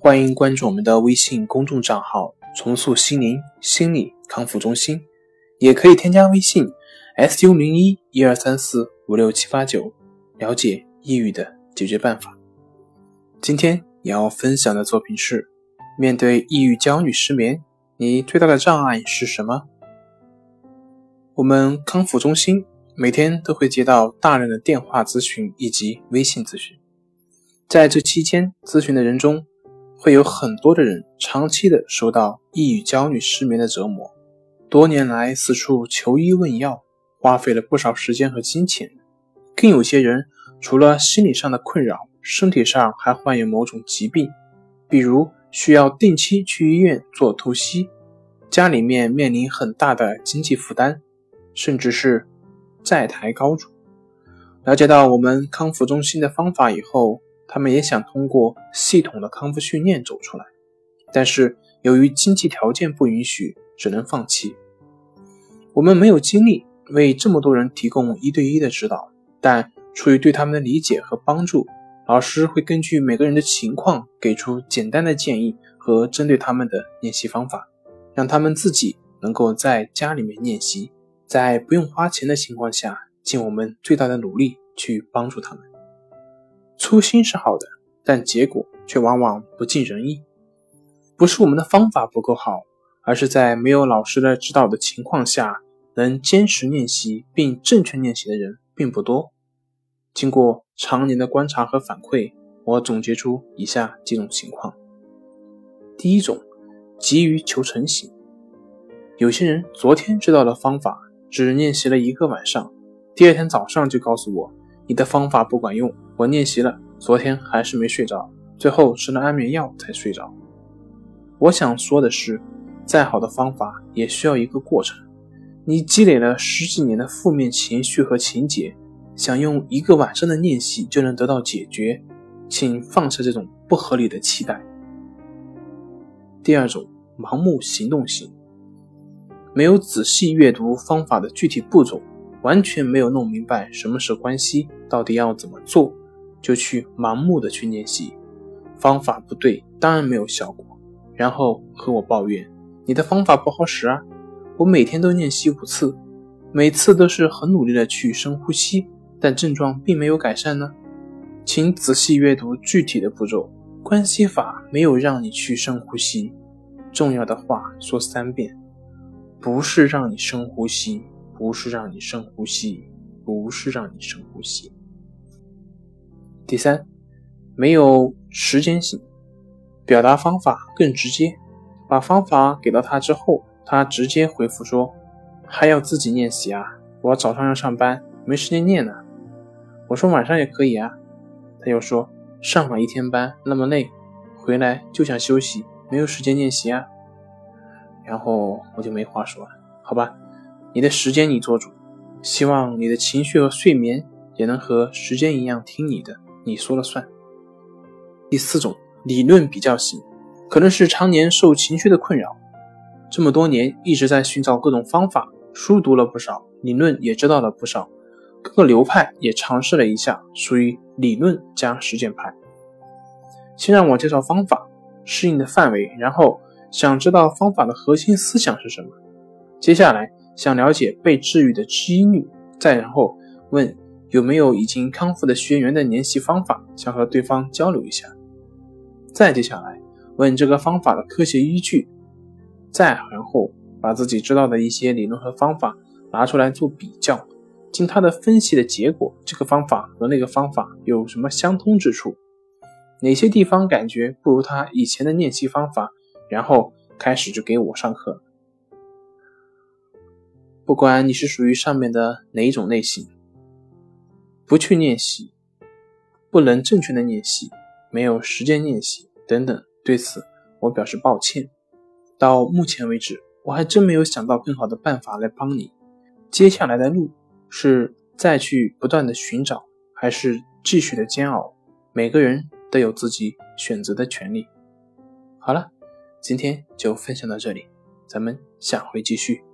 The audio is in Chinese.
欢迎关注我们的微信公众账号“重塑心灵心理康复中心”，也可以添加微信 “su 零一一二三四五六七八九”了解抑郁的解决办法。今天要分享的作品是：面对抑郁、焦虑、失眠，你最大的障碍是什么？我们康复中心每天都会接到大量的电话咨询以及微信咨询，在这期间咨询的人中。会有很多的人长期的受到抑郁、焦虑、失眠的折磨，多年来四处求医问药，花费了不少时间和金钱。更有些人除了心理上的困扰，身体上还患有某种疾病，比如需要定期去医院做透析，家里面面临很大的经济负担，甚至是债台高筑。了解到我们康复中心的方法以后。他们也想通过系统的康复训练走出来，但是由于经济条件不允许，只能放弃。我们没有精力为这么多人提供一对一的指导，但出于对他们的理解和帮助，老师会根据每个人的情况给出简单的建议和针对他们的练习方法，让他们自己能够在家里面练习，在不用花钱的情况下，尽我们最大的努力去帮助他们。初心是好的，但结果却往往不尽人意。不是我们的方法不够好，而是在没有老师的指导的情况下，能坚持练习并正确练习的人并不多。经过常年的观察和反馈，我总结出以下几种情况：第一种，急于求成型。有些人昨天知道了方法，只练习了一个晚上，第二天早上就告诉我。你的方法不管用，我练习了，昨天还是没睡着，最后吃了安眠药才睡着。我想说的是，再好的方法也需要一个过程。你积累了十几年的负面情绪和情节，想用一个晚上的练习就能得到解决，请放下这种不合理的期待。第二种，盲目行动型，没有仔细阅读方法的具体步骤。完全没有弄明白什么是关系，到底要怎么做，就去盲目的去练习，方法不对，当然没有效果。然后和我抱怨，你的方法不好使啊！我每天都练习五次，每次都是很努力的去深呼吸，但症状并没有改善呢。请仔细阅读具体的步骤，关系法没有让你去深呼吸，重要的话说三遍，不是让你深呼吸。不是让你深呼吸，不是让你深呼吸。第三，没有时间性，表达方法更直接，把方法给到他之后，他直接回复说：“还要自己练习啊，我早上要上班，没时间练呢。”我说：“晚上也可以啊。”他又说：“上了一天班那么累，回来就想休息，没有时间练习啊。”然后我就没话说了，好吧。你的时间你做主，希望你的情绪和睡眠也能和时间一样听你的，你说了算。第四种理论比较型，可能是常年受情绪的困扰，这么多年一直在寻找各种方法，书读了不少，理论也知道了不少，各个流派也尝试了一下，属于理论加实践派。先让我介绍方法，适应的范围，然后想知道方法的核心思想是什么，接下来。想了解被治愈的几率，再然后问有没有已经康复的学员的联系方法，想和对方交流一下。再接下来问这个方法的科学依据，再然后把自己知道的一些理论和方法拿出来做比较，经他的分析的结果，这个方法和那个方法有什么相通之处，哪些地方感觉不如他以前的练习方法，然后开始就给我上课。不管你是属于上面的哪一种类型，不去练习，不能正确的练习，没有时间练习等等对此我表示抱歉。到目前为止，我还真没有想到更好的办法来帮你。接下来的路是再去不断的寻找，还是继续的煎熬？每个人都有自己选择的权利。好了，今天就分享到这里，咱们下回继续。